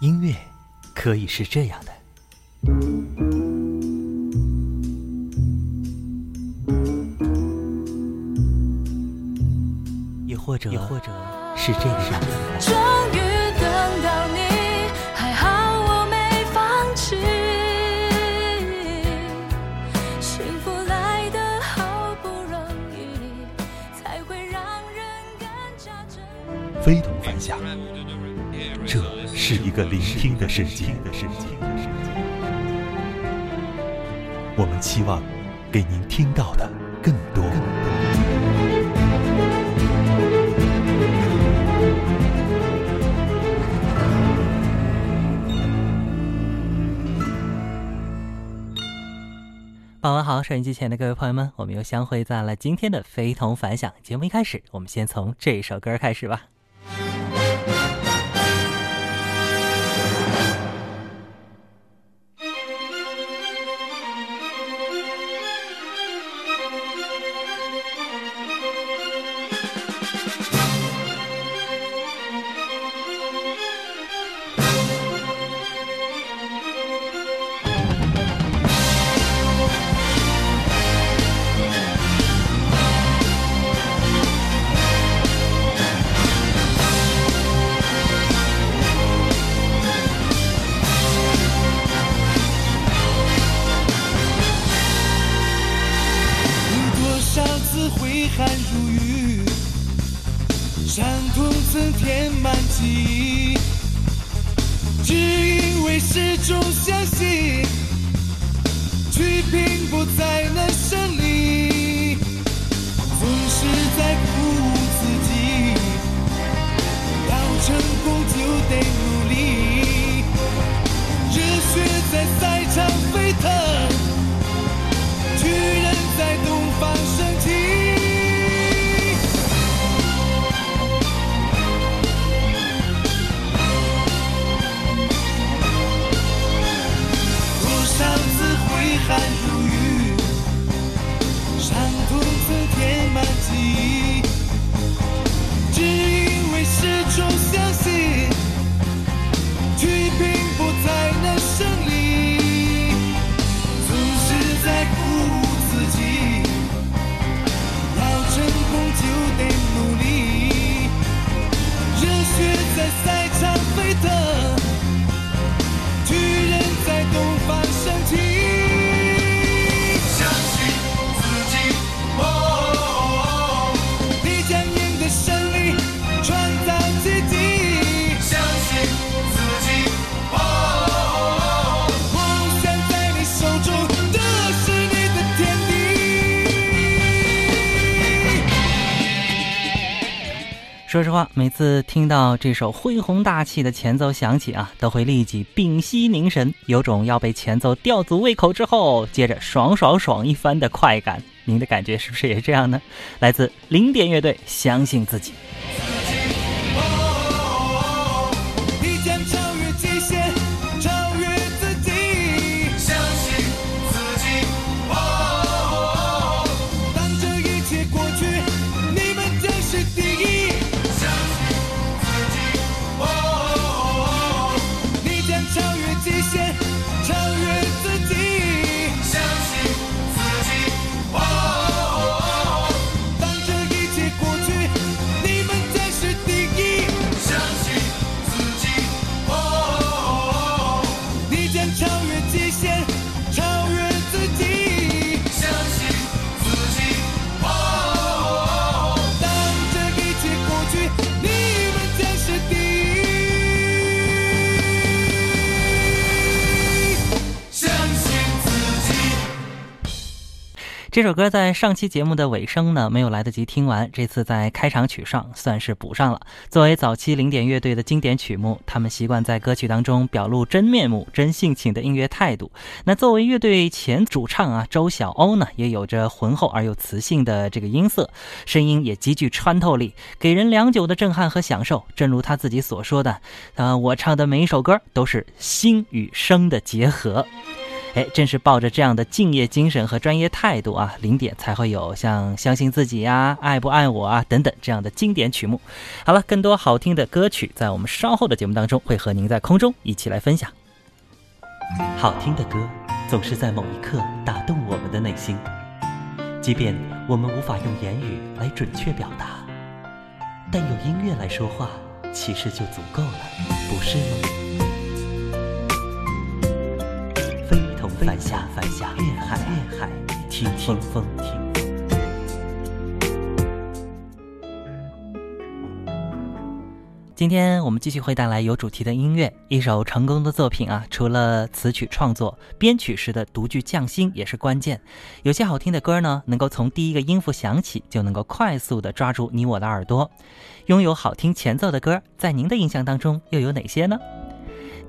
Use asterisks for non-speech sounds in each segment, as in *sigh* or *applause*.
音乐可以是这样的，也或者，也或者是这样的。终于等到你，还好我没放弃。幸福来得好不容易，才会让人更加珍惜。非同是一个聆听的世界。我们期望给您听到的更多。傍晚好，收音机前的各位朋友们，我们又相会在了今天的非同凡响节目。一开始，我们先从这首歌开始吧。挥汗如雨，伤痛曾填满记忆，只因为始终相信，去拼搏才能胜利，总是在鼓说实话，每次听到这首恢宏大气的前奏响起啊，都会立即屏息凝神，有种要被前奏吊足胃口之后，接着爽爽爽一番的快感。您的感觉是不是也是这样呢？来自零点乐队，相信自己。这首歌在上期节目的尾声呢，没有来得及听完，这次在开场曲上算是补上了。作为早期零点乐队的经典曲目，他们习惯在歌曲当中表露真面目、真性情的音乐态度。那作为乐队前主唱啊，周晓鸥呢，也有着浑厚而又磁性的这个音色，声音也极具穿透力，给人良久的震撼和享受。正如他自己所说的，呃，我唱的每一首歌都是心与声的结合。哎，正是抱着这样的敬业精神和专业态度啊，零点才会有像相信自己呀、爱不爱我啊等等这样的经典曲目。好了，更多好听的歌曲，在我们稍后的节目当中会和您在空中一起来分享。好听的歌总是在某一刻打动我们的内心，即便我们无法用言语来准确表达，但用音乐来说话，其实就足够了，不是吗？非同凡响，凡响，粤海，粤海，听听风，听风。今天我们继续会带来有主题的音乐，一首成功的作品啊，除了词曲创作，编曲时的独具匠心也是关键。有些好听的歌呢，能够从第一个音符响起，就能够快速的抓住你我的耳朵。拥有好听前奏的歌，在您的印象当中又有哪些呢？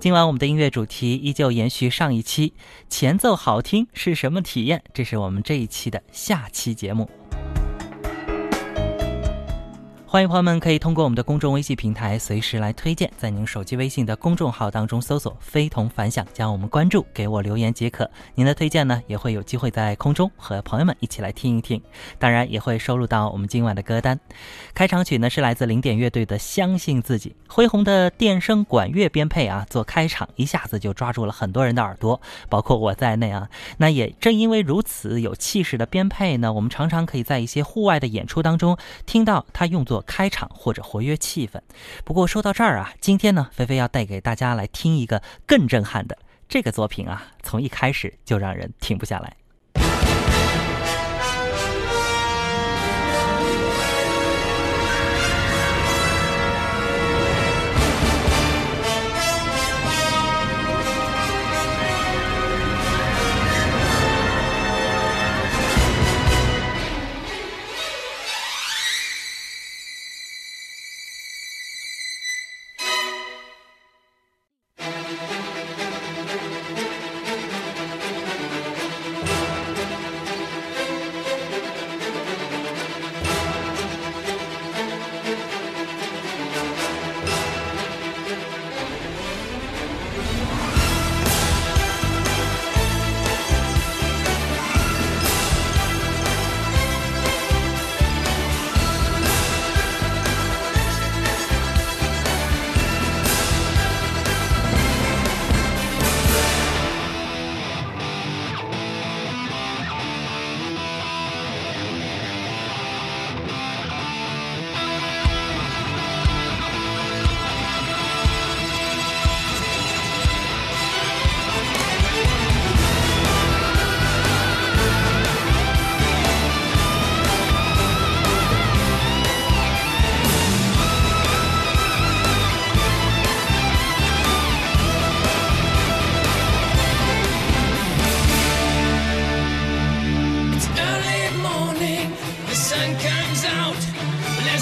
今晚我们的音乐主题依旧延续上一期，前奏好听是什么体验？这是我们这一期的下期节目。欢迎朋友们可以通过我们的公众微信平台随时来推荐，在您手机微信的公众号当中搜索“非同凡响”，将我们关注，给我留言即可。您的推荐呢，也会有机会在空中和朋友们一起来听一听，当然也会收录到我们今晚的歌单。开场曲呢是来自零点乐队的《相信自己》，恢宏的电声管乐编配啊，做开场一下子就抓住了很多人的耳朵，包括我在内啊。那也正因为如此有气势的编配呢，我们常常可以在一些户外的演出当中听到它用作开场或者活跃气氛。不过说到这儿啊，今天呢，菲菲要带给大家来听一个更震撼的这个作品啊，从一开始就让人停不下来。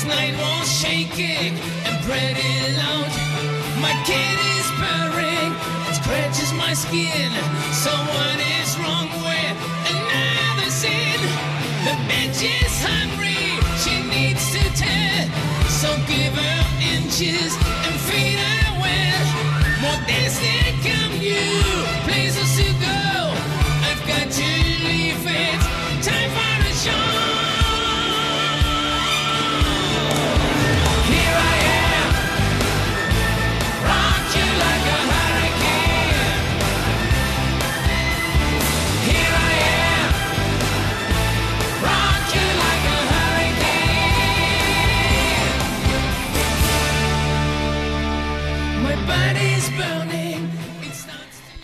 Night was shaking and pretty loud. My kid is purring, it scratches my skin. So what is wrong with another sin? The bitch is hungry, she needs to tell. So give her inches and feed her well. More days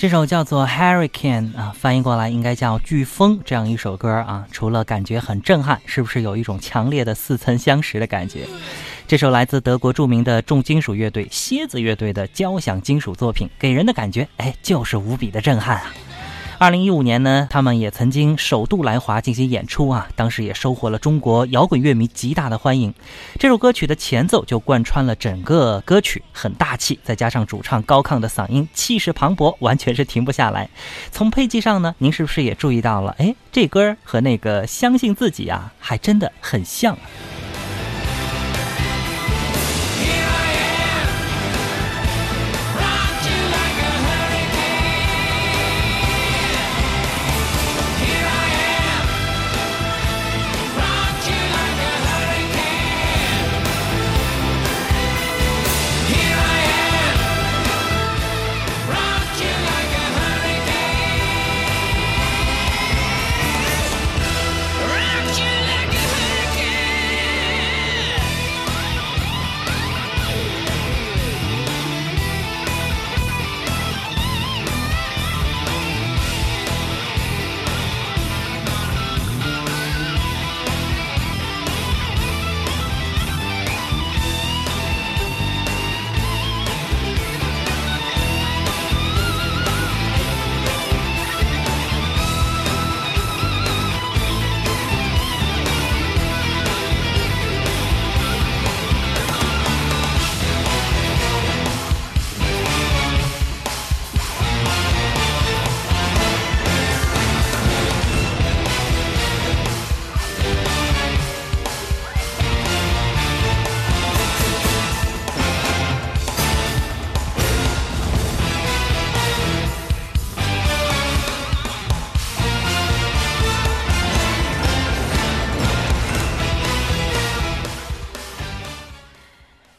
这首叫做《Hurricane》啊，翻译过来应该叫《飓风》这样一首歌啊，除了感觉很震撼，是不是有一种强烈的似曾相识的感觉？这首来自德国著名的重金属乐队蝎子乐队的交响金属作品，给人的感觉哎，就是无比的震撼啊！二零一五年呢，他们也曾经首度来华进行演出啊，当时也收获了中国摇滚乐迷极大的欢迎。这首歌曲的前奏就贯穿了整个歌曲，很大气，再加上主唱高亢的嗓音，气势磅礴，完全是停不下来。从配器上呢，您是不是也注意到了？哎，这歌和那个《相信自己》啊，还真的很像。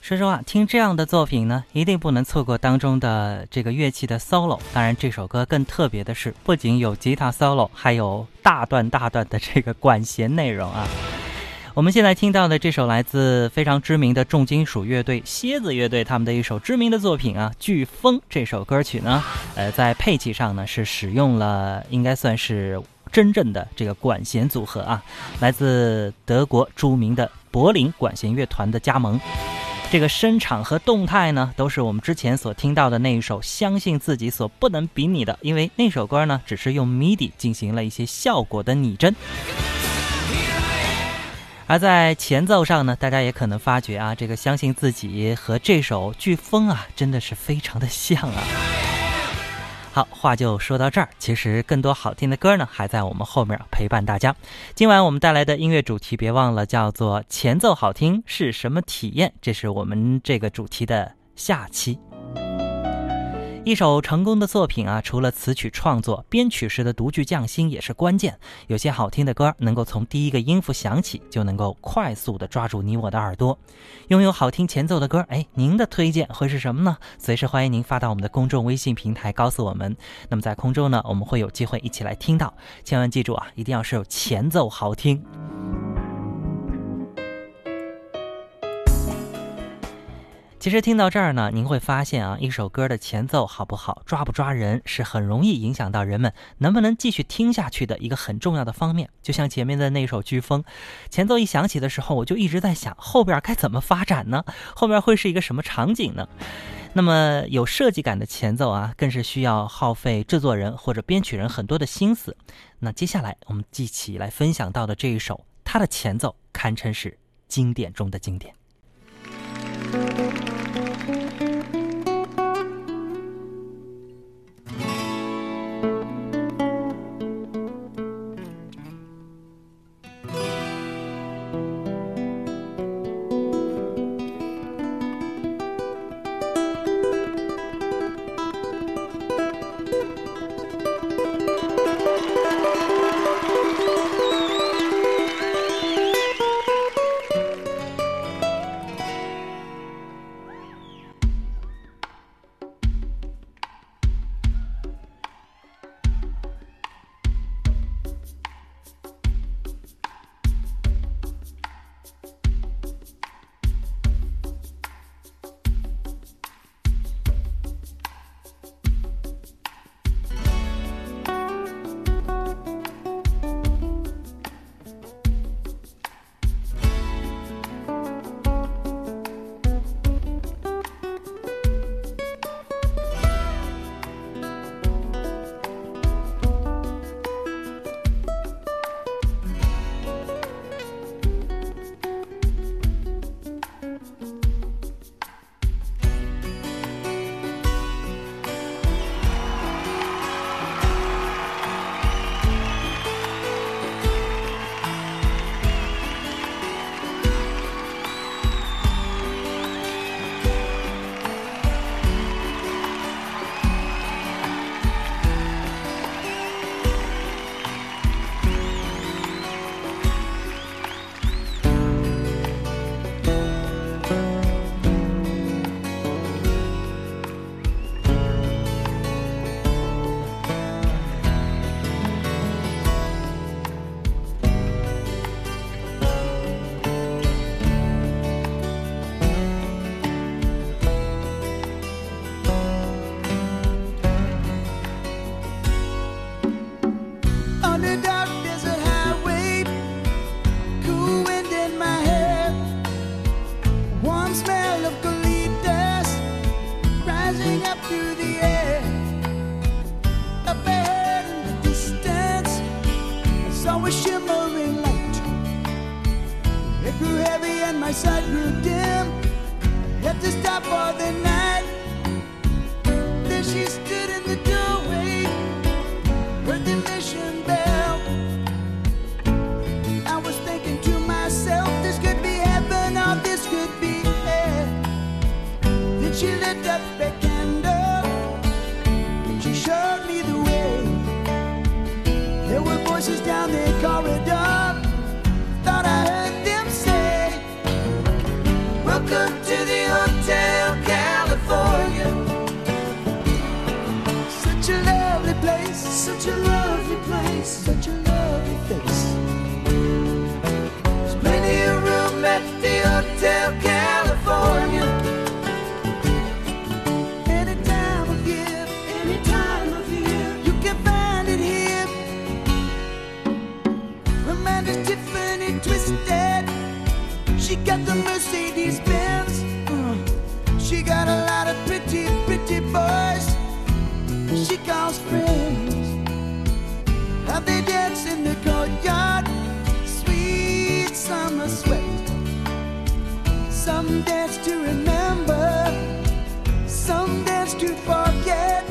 说实话，听这样的作品呢，一定不能错过当中的这个乐器的 solo。当然，这首歌更特别的是，不仅有吉他 solo，还有大段大段的这个 *laughs* 管弦内容啊。我们现在听到的这首来自非常知名的重金属乐队蝎子乐队他们的一首知名的作品啊，《飓风》这首歌曲呢，呃，在配器上呢是使用了应该算是真正的这个管弦组合啊，来自德国著名的柏林管弦乐团的加盟。这个声场和动态呢，都是我们之前所听到的那一首《相信自己》所不能比拟的，因为那首歌呢，只是用 MIDI 进行了一些效果的拟真。而在前奏上呢，大家也可能发觉啊，这个相信自己和这首飓风啊，真的是非常的像啊。好，话就说到这儿，其实更多好听的歌呢，还在我们后面陪伴大家。今晚我们带来的音乐主题，别忘了叫做“前奏好听是什么体验”，这是我们这个主题的下期。一首成功的作品啊，除了词曲创作，编曲时的独具匠心也是关键。有些好听的歌，能够从第一个音符响起，就能够快速的抓住你我的耳朵。拥有好听前奏的歌，哎，您的推荐会是什么呢？随时欢迎您发到我们的公众微信平台告诉我们。那么在空中呢，我们会有机会一起来听到。千万记住啊，一定要是有前奏好听。其实听到这儿呢，您会发现啊，一首歌的前奏好不好，抓不抓人，是很容易影响到人们能不能继续听下去的一个很重要的方面。就像前面的那首《飓风》，前奏一响起的时候，我就一直在想后边该怎么发展呢？后面会是一个什么场景呢？那么有设计感的前奏啊，更是需要耗费制作人或者编曲人很多的心思。那接下来我们一起来分享到的这一首，它的前奏堪称是经典中的经典。Calls friends. How they dance in the courtyard, sweet summer sweat. Some dance to remember, some dance to forget.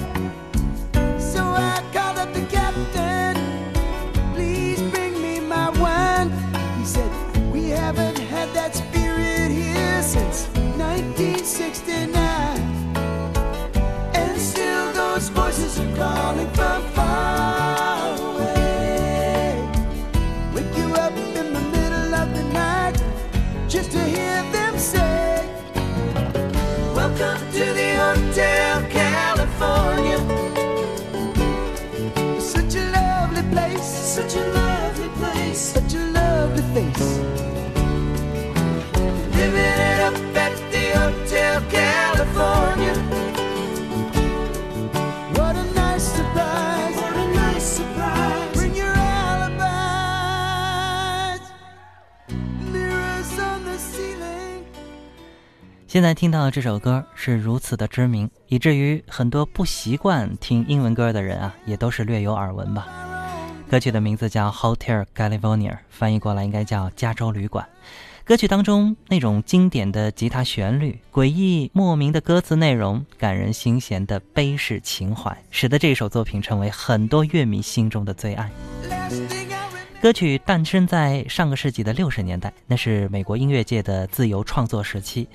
Such a lovely place, such a lovely place, such a lovely face. 现在听到这首歌是如此的知名，以至于很多不习惯听英文歌的人啊，也都是略有耳闻吧。歌曲的名字叫《Hotel California》，翻译过来应该叫加州旅馆。歌曲当中那种经典的吉他旋律、诡异莫名的歌词内容、感人心弦的悲世情怀，使得这首作品成为很多乐迷心中的最爱。歌曲诞生在上个世纪的六十年代，那是美国音乐界的自由创作时期，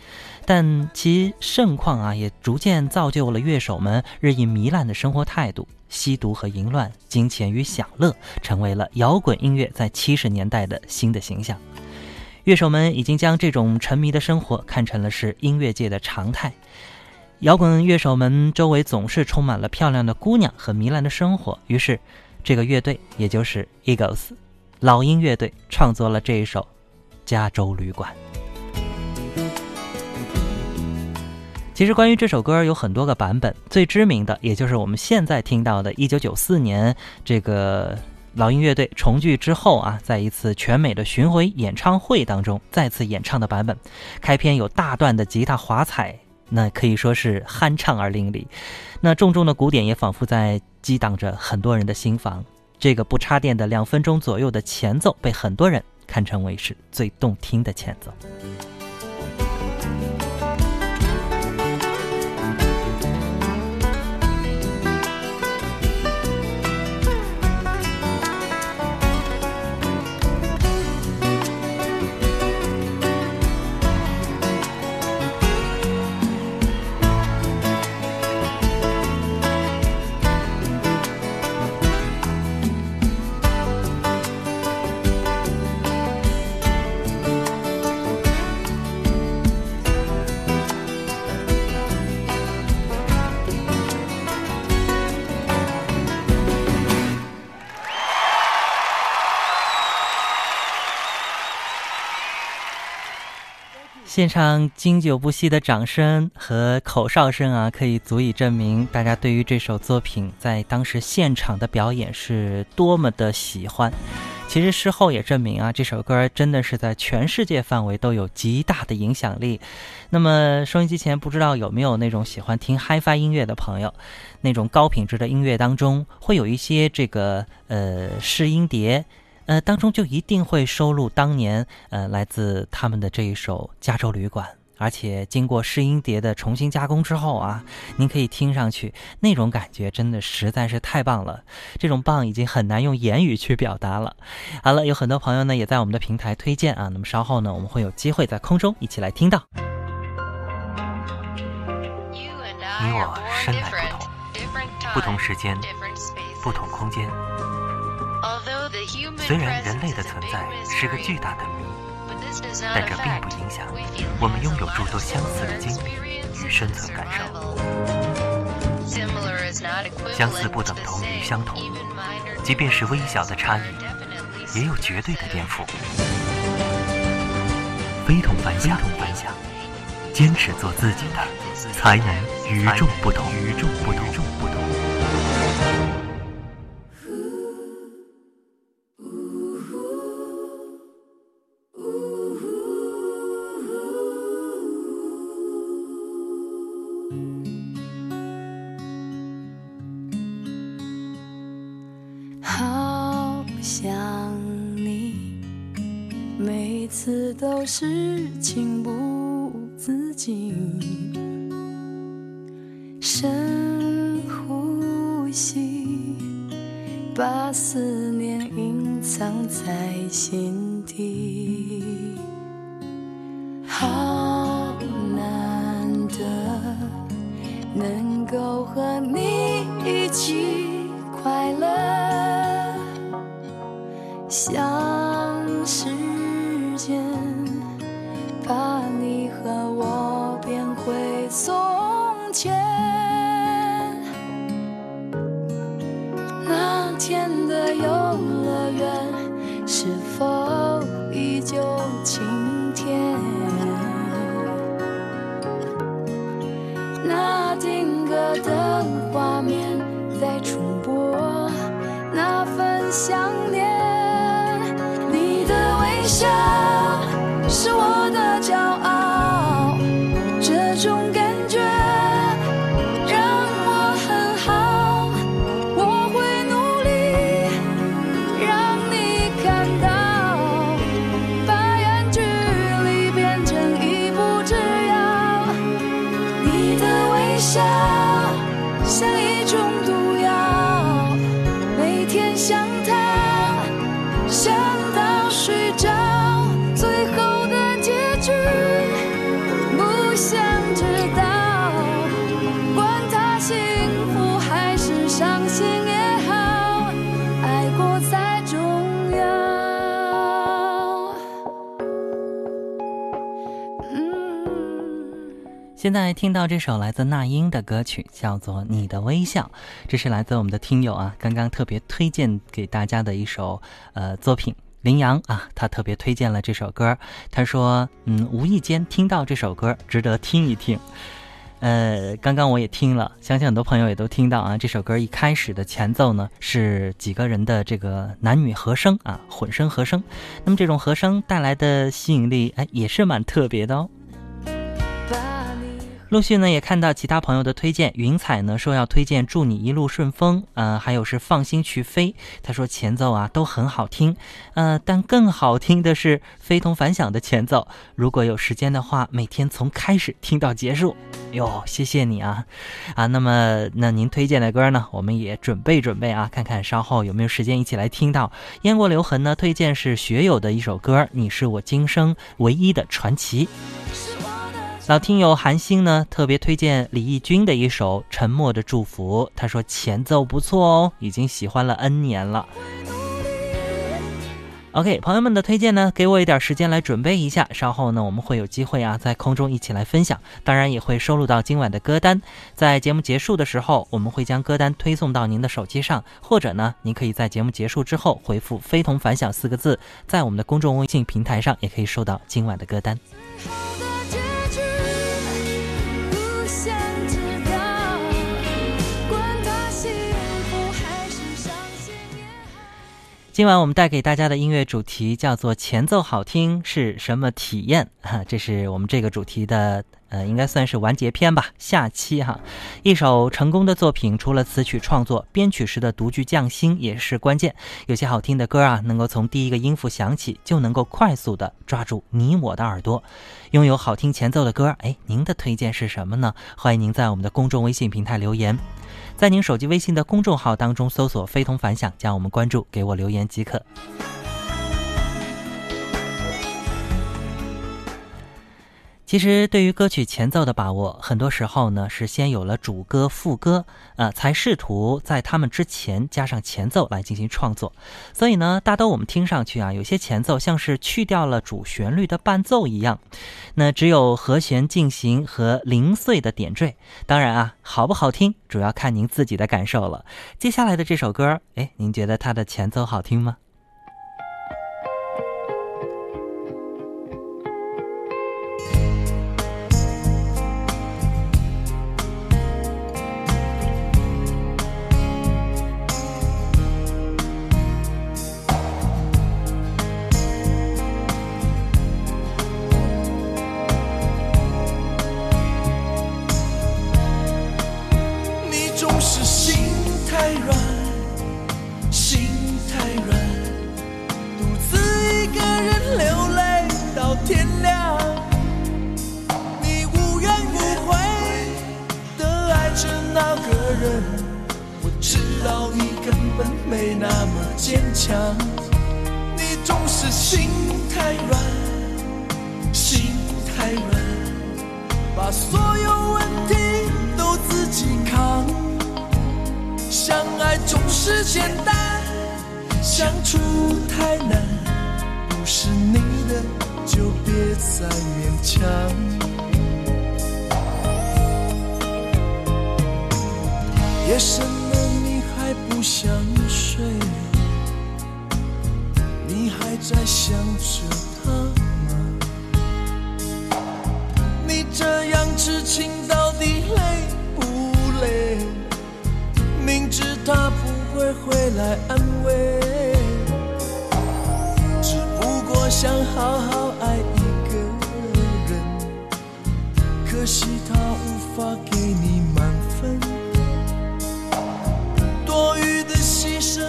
但其盛况啊，也逐渐造就了乐手们日益糜烂的生活态度。吸毒和淫乱、金钱与享乐，成为了摇滚音乐在七十年代的新的形象。乐手们已经将这种沉迷的生活看成了是音乐界的常态。摇滚乐手们周围总是充满了漂亮的姑娘和糜烂的生活，于是，这个乐队也就是 Eagles，老鹰乐队创作了这一首《加州旅馆》。其实关于这首歌有很多个版本，最知名的也就是我们现在听到的1994年这个老鹰乐队重聚之后啊，在一次全美的巡回演唱会当中再次演唱的版本。开篇有大段的吉他华彩，那可以说是酣畅而淋漓。那重重的鼓点也仿佛在激荡着很多人的心房。这个不插电的两分钟左右的前奏，被很多人看成为是最动听的前奏。现场经久不息的掌声和口哨声啊，可以足以证明大家对于这首作品在当时现场的表演是多么的喜欢。其实事后也证明啊，这首歌真的是在全世界范围都有极大的影响力。那么收音机前不知道有没有那种喜欢听 HiFi 音乐的朋友，那种高品质的音乐当中会有一些这个呃试音碟。呃，当中就一定会收录当年呃来自他们的这一首《加州旅馆》，而且经过试音碟的重新加工之后啊，您可以听上去那种感觉真的实在是太棒了，这种棒已经很难用言语去表达了。好了，有很多朋友呢也在我们的平台推荐啊，那么稍后呢我们会有机会在空中一起来听到。你我身来不同，不同时间、不同空间。。虽虽然人类的存在是个巨巨大的谜，但这并不影响我们拥拥有诸多相相似的经经历历与与生生存感受受。相似不等同于相同，即便是微小的差异，也有绝对的颠覆。非同凡响，非同凡响，坚持做自己的，才能与众不同，与众不同，与众不同。是我的骄傲，这种感现在听到这首来自那英的歌曲，叫做《你的微笑》，这是来自我们的听友啊，刚刚特别推荐给大家的一首呃作品。林阳啊，他特别推荐了这首歌，他说，嗯，无意间听到这首歌，值得听一听。呃，刚刚我也听了，相信很多朋友也都听到啊。这首歌一开始的前奏呢，是几个人的这个男女和声啊，混声和声。那么这种和声带来的吸引力，哎，也是蛮特别的哦。陆续呢也看到其他朋友的推荐，云彩呢说要推荐祝你一路顺风，呃，还有是放心去飞，他说前奏啊都很好听，呃，但更好听的是非同凡响的前奏，如果有时间的话，每天从开始听到结束，哟，谢谢你啊，啊，那么那您推荐的歌呢，我们也准备准备啊，看看稍后有没有时间一起来听到。燕过留痕呢推荐是学友的一首歌，你是我今生唯一的传奇。老听友韩星呢，特别推荐李翊君的一首《沉默的祝福》，他说前奏不错哦，已经喜欢了 N 年了。OK，朋友们的推荐呢，给我一点时间来准备一下，稍后呢我们会有机会啊在空中一起来分享，当然也会收录到今晚的歌单。在节目结束的时候，我们会将歌单推送到您的手机上，或者呢，您可以在节目结束之后回复“非同凡响”四个字，在我们的公众微信平台上也可以收到今晚的歌单。今晚我们带给大家的音乐主题叫做“前奏好听是什么体验” *laughs* 哈，这是我们这个主题的呃，应该算是完结篇吧，下期哈。一首成功的作品，除了词曲创作，编曲时的独具匠心也是关键。有些好听的歌啊，能够从第一个音符响起，就能够快速的抓住你我的耳朵。拥有好听前奏的歌，哎，您的推荐是什么呢？欢迎您在我们的公众微信平台留言。在您手机微信的公众号当中搜索“非同凡响”，加我们关注，给我留言即可。其实，对于歌曲前奏的把握，很多时候呢是先有了主歌、副歌，呃，才试图在他们之前加上前奏来进行创作。所以呢，大都我们听上去啊，有些前奏像是去掉了主旋律的伴奏一样，那只有和弦进行和零碎的点缀。当然啊，好不好听，主要看您自己的感受了。接下来的这首歌，哎，您觉得它的前奏好听吗？会回来安慰，只不过想好好爱一个人，可惜他无法给你满分。多余的牺牲，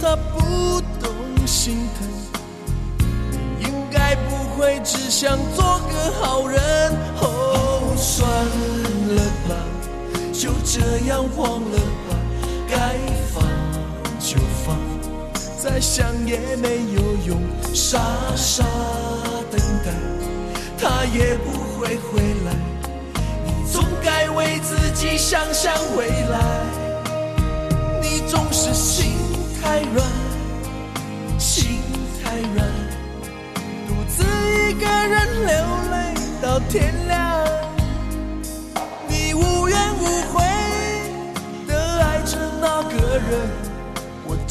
他不懂心疼。应该不会只想做个好人。哦，算了吧，就这样忘了吧，该，再想也没有用，傻傻等待，他也不会回来。你总该为自己想想未来。你总是心太软，心太软，独自一个人流泪到天亮。你无怨无悔的爱着那个人，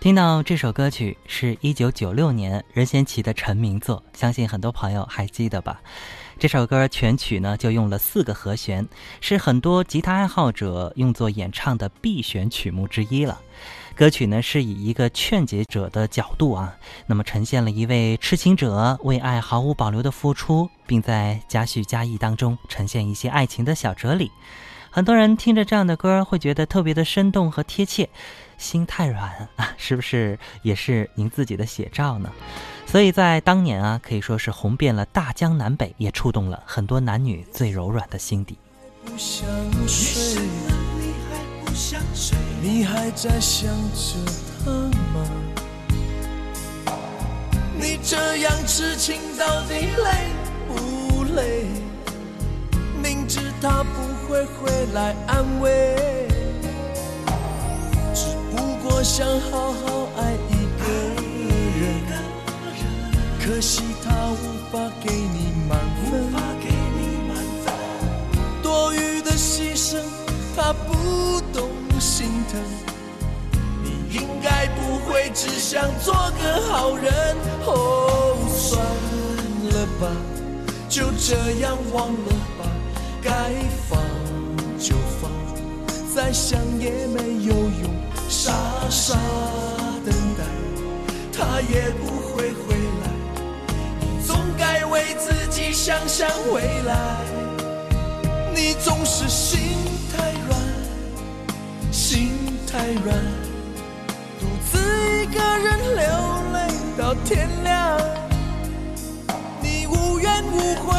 听到这首歌曲是一九九六年任贤齐的成名作，相信很多朋友还记得吧？这首歌全曲呢就用了四个和弦，是很多吉他爱好者用作演唱的必选曲目之一了。歌曲呢是以一个劝解者的角度啊，那么呈现了一位痴情者为爱毫无保留的付出，并在加叙加意当中呈现一些爱情的小哲理。很多人听着这样的歌会觉得特别的生动和贴切。心太软啊，*laughs* 是不是也是您自己的写照呢？所以在当年啊，可以说是红遍了大江南北，也触动了很多男女最柔软的心底。不想睡，你还？在想着他吗？你这样痴情到底累不累？明知他不会回来安慰，只不过想好好爱一个人。可惜他无法给你满分，多余的牺牲他不懂心疼。你应该不会只想做个好人。哦，算了吧，就这样忘了吧，该放就放，再想也没有用，傻傻等待，他也不会回来。总该为自己想想未来。你总是心太软，心太软，独自一个人流泪到天亮。你无怨无悔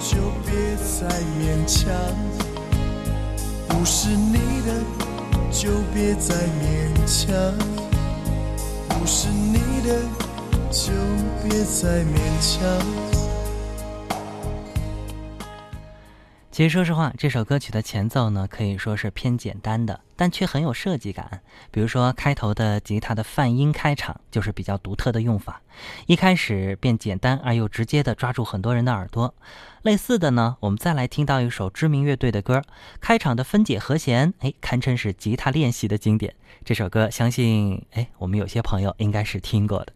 就别再勉强，不是你的就别再勉强，不是你的就别再勉强。其实说实话，这首歌曲的前奏呢，可以说是偏简单的，但却很有设计感。比如说开头的吉他的泛音开场，就是比较独特的用法，一开始便简单而又直接的抓住很多人的耳朵。类似的呢，我们再来听到一首知名乐队的歌，开场的分解和弦，哎，堪称是吉他练习的经典。这首歌，相信哎，我们有些朋友应该是听过的。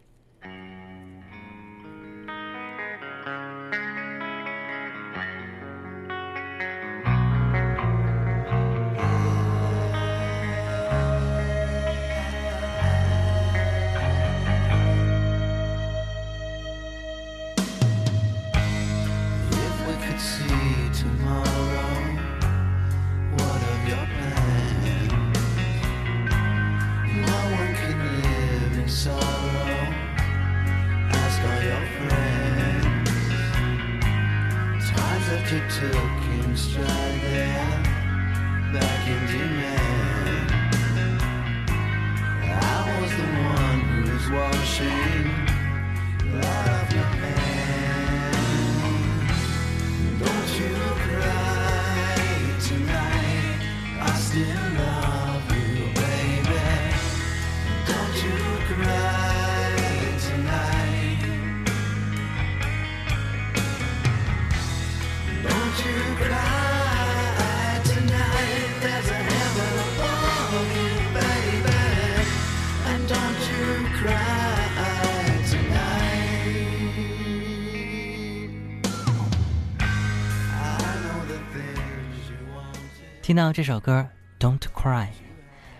听到这首歌《Don't Cry》，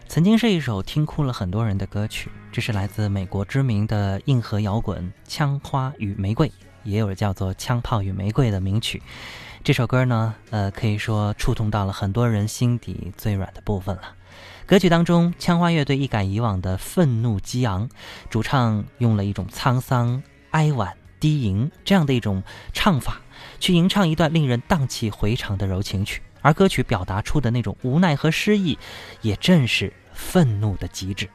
曾经是一首听哭了很多人的歌曲。这是来自美国知名的硬核摇滚《枪花与玫瑰》，也有叫做《枪炮与玫瑰》的名曲。这首歌呢，呃，可以说触动到了很多人心底最软的部分了。歌曲当中，枪花乐队一改以往的愤怒激昂，主唱用了一种沧桑、哀婉、低吟这样的一种唱法，去吟唱一段令人荡气回肠的柔情曲。而歌曲表达出的那种无奈和失意，也正是愤怒的极致。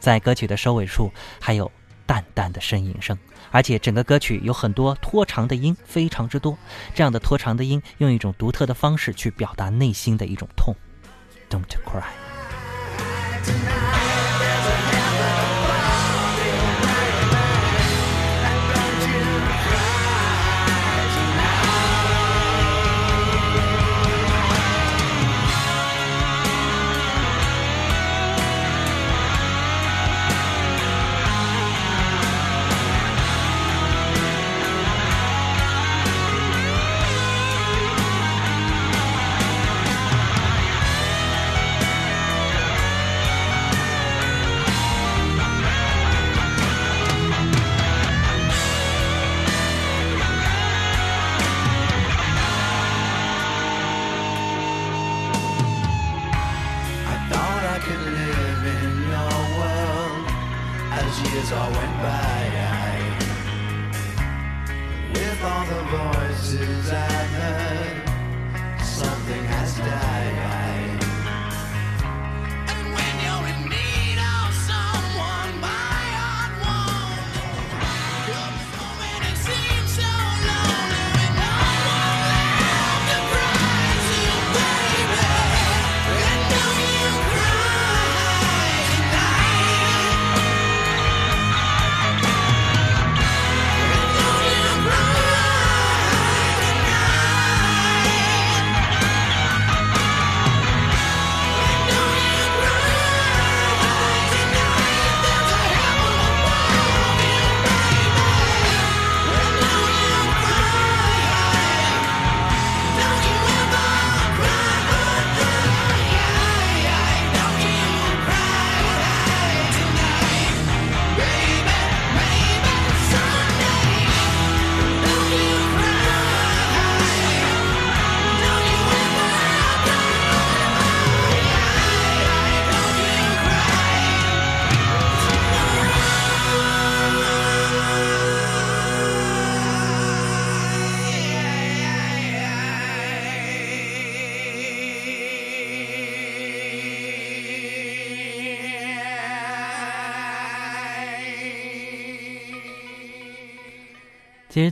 在歌曲的收尾处，还有淡淡的呻吟声，而且整个歌曲有很多拖长的音，非常之多。这样的拖长的音，用一种独特的方式去表达内心的一种痛。Don't cry。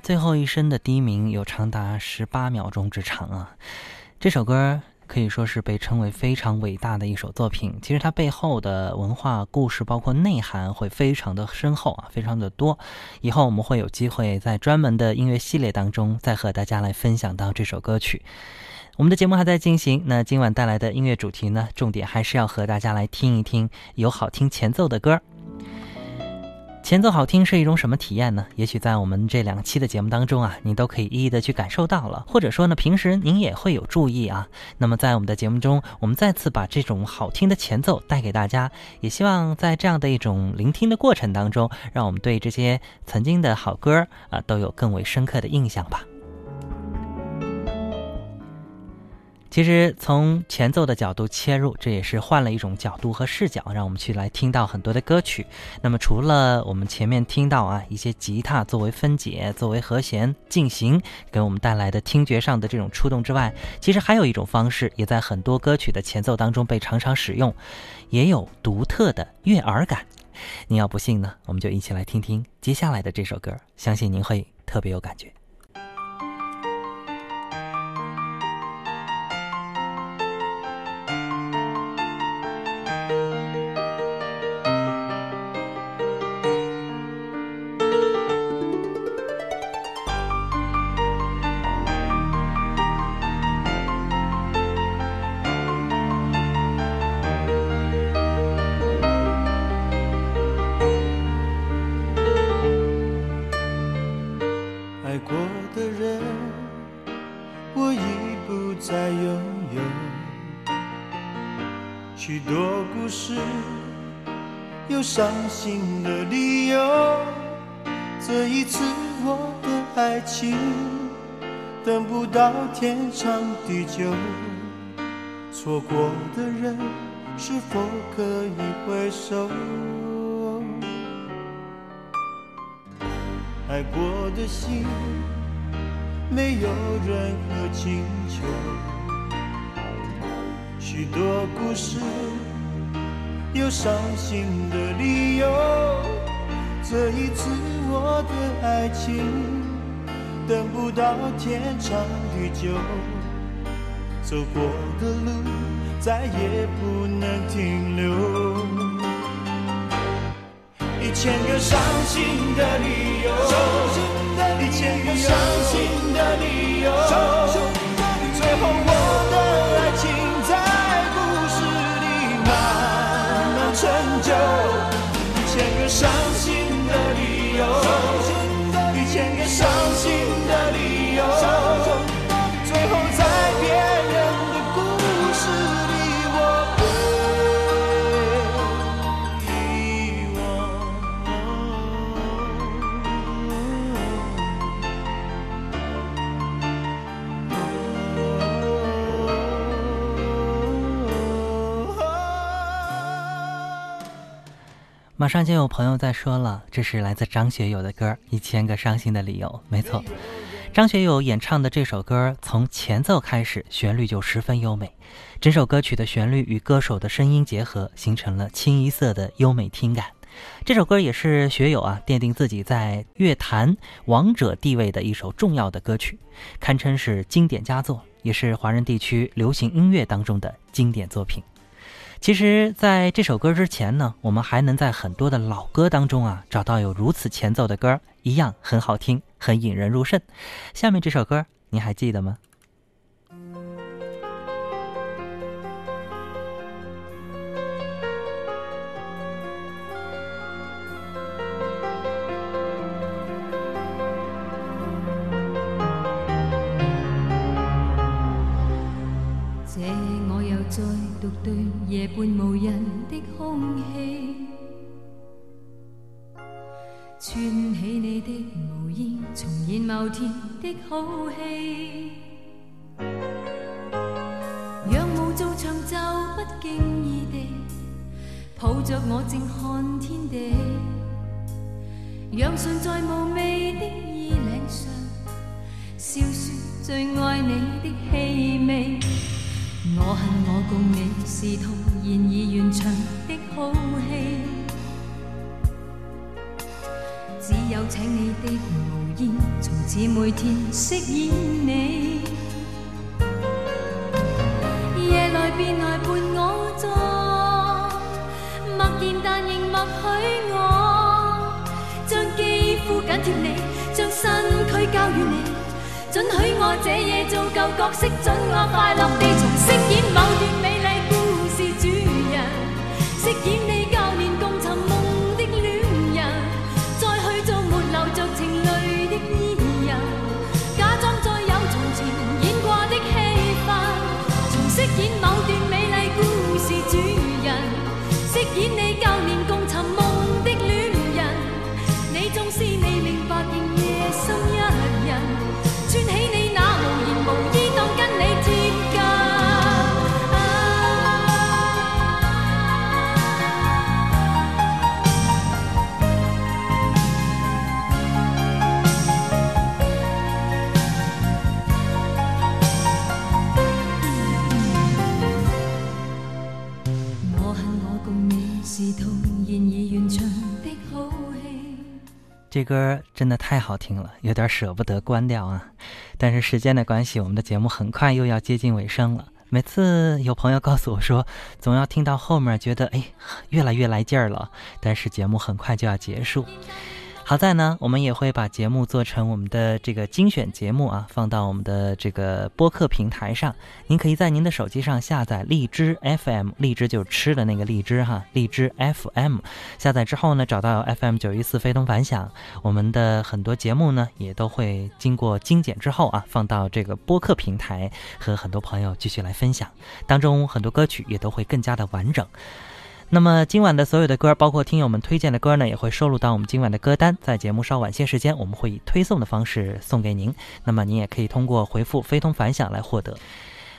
最后一声的低鸣有长达十八秒钟之长啊！这首歌可以说是被称为非常伟大的一首作品。其实它背后的文化故事，包括内涵，会非常的深厚啊，非常的多。以后我们会有机会在专门的音乐系列当中，再和大家来分享到这首歌曲。我们的节目还在进行，那今晚带来的音乐主题呢，重点还是要和大家来听一听有好听前奏的歌。前奏好听是一种什么体验呢？也许在我们这两期的节目当中啊，您都可以一一的去感受到了，或者说呢，平时您也会有注意啊。那么在我们的节目中，我们再次把这种好听的前奏带给大家，也希望在这样的一种聆听的过程当中，让我们对这些曾经的好歌啊，都有更为深刻的印象吧。其实从前奏的角度切入，这也是换了一种角度和视角，让我们去来听到很多的歌曲。那么除了我们前面听到啊一些吉他作为分解、作为和弦进行给我们带来的听觉上的这种触动之外，其实还有一种方式，也在很多歌曲的前奏当中被常常使用，也有独特的悦耳感。您要不信呢，我们就一起来听听接下来的这首歌，相信您会特别有感觉。错过的人是否可以回首？爱过的心没有任何请求，许多故事有伤心的理由。这一次我的爱情等不到天长地久，走过的路再也不能停留。一千个伤心的理由，一千个伤心的理由，最后我马上就有朋友在说了，这是来自张学友的歌《一千个伤心的理由》。没错，张学友演唱的这首歌，从前奏开始，旋律就十分优美。整首歌曲的旋律与歌手的声音结合，形成了清一色的优美听感。这首歌也是学友啊奠定自己在乐坛王者地位的一首重要的歌曲，堪称是经典佳作，也是华人地区流行音乐当中的经典作品。其实，在这首歌之前呢，我们还能在很多的老歌当中啊，找到有如此前奏的歌，一样很好听，很引人入胜。下面这首歌，您还记得吗？的角色，准我快乐这歌真的太好听了，有点舍不得关掉啊。但是时间的关系，我们的节目很快又要接近尾声了。每次有朋友告诉我说，总要听到后面，觉得哎，越来越来劲儿了。但是节目很快就要结束。好在呢，我们也会把节目做成我们的这个精选节目啊，放到我们的这个播客平台上。您可以在您的手机上下载荔枝 FM，荔枝就是吃的那个荔枝哈，荔枝 FM。下载之后呢，找到 FM 九一四非同凡响，我们的很多节目呢也都会经过精简之后啊，放到这个播客平台，和很多朋友继续来分享。当中很多歌曲也都会更加的完整。那么今晚的所有的歌，包括听友们推荐的歌呢，也会收录到我们今晚的歌单。在节目稍晚些时间，我们会以推送的方式送给您。那么您也可以通过回复“非同凡响”来获得。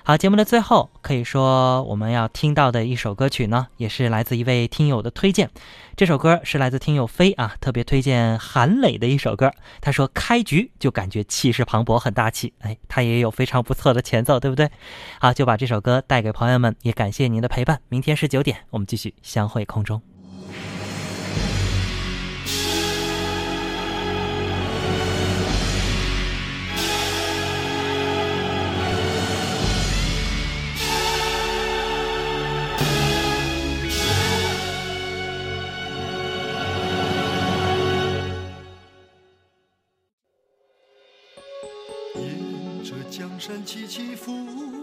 好，节目的最后，可以说我们要听到的一首歌曲呢，也是来自一位听友的推荐。这首歌是来自听友飞啊，特别推荐韩磊的一首歌。他说开局就感觉气势磅礴，很大气。哎，他也有非常不错的前奏，对不对？好，就把这首歌带给朋友们，也感谢您的陪伴。明天十九点，我们继续相会空中。起起伏伏，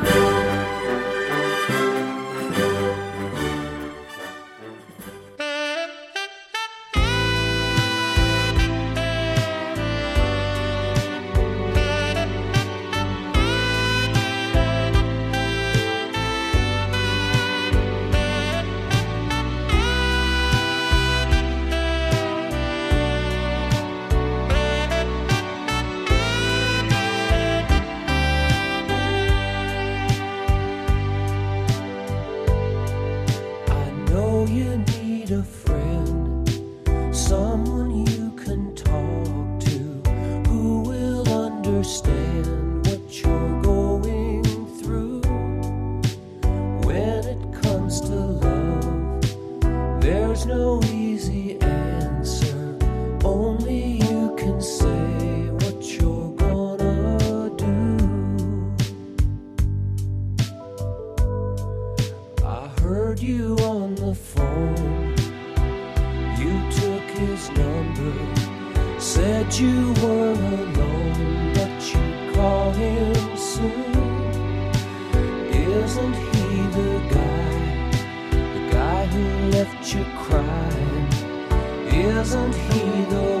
left you crying. Isn't he the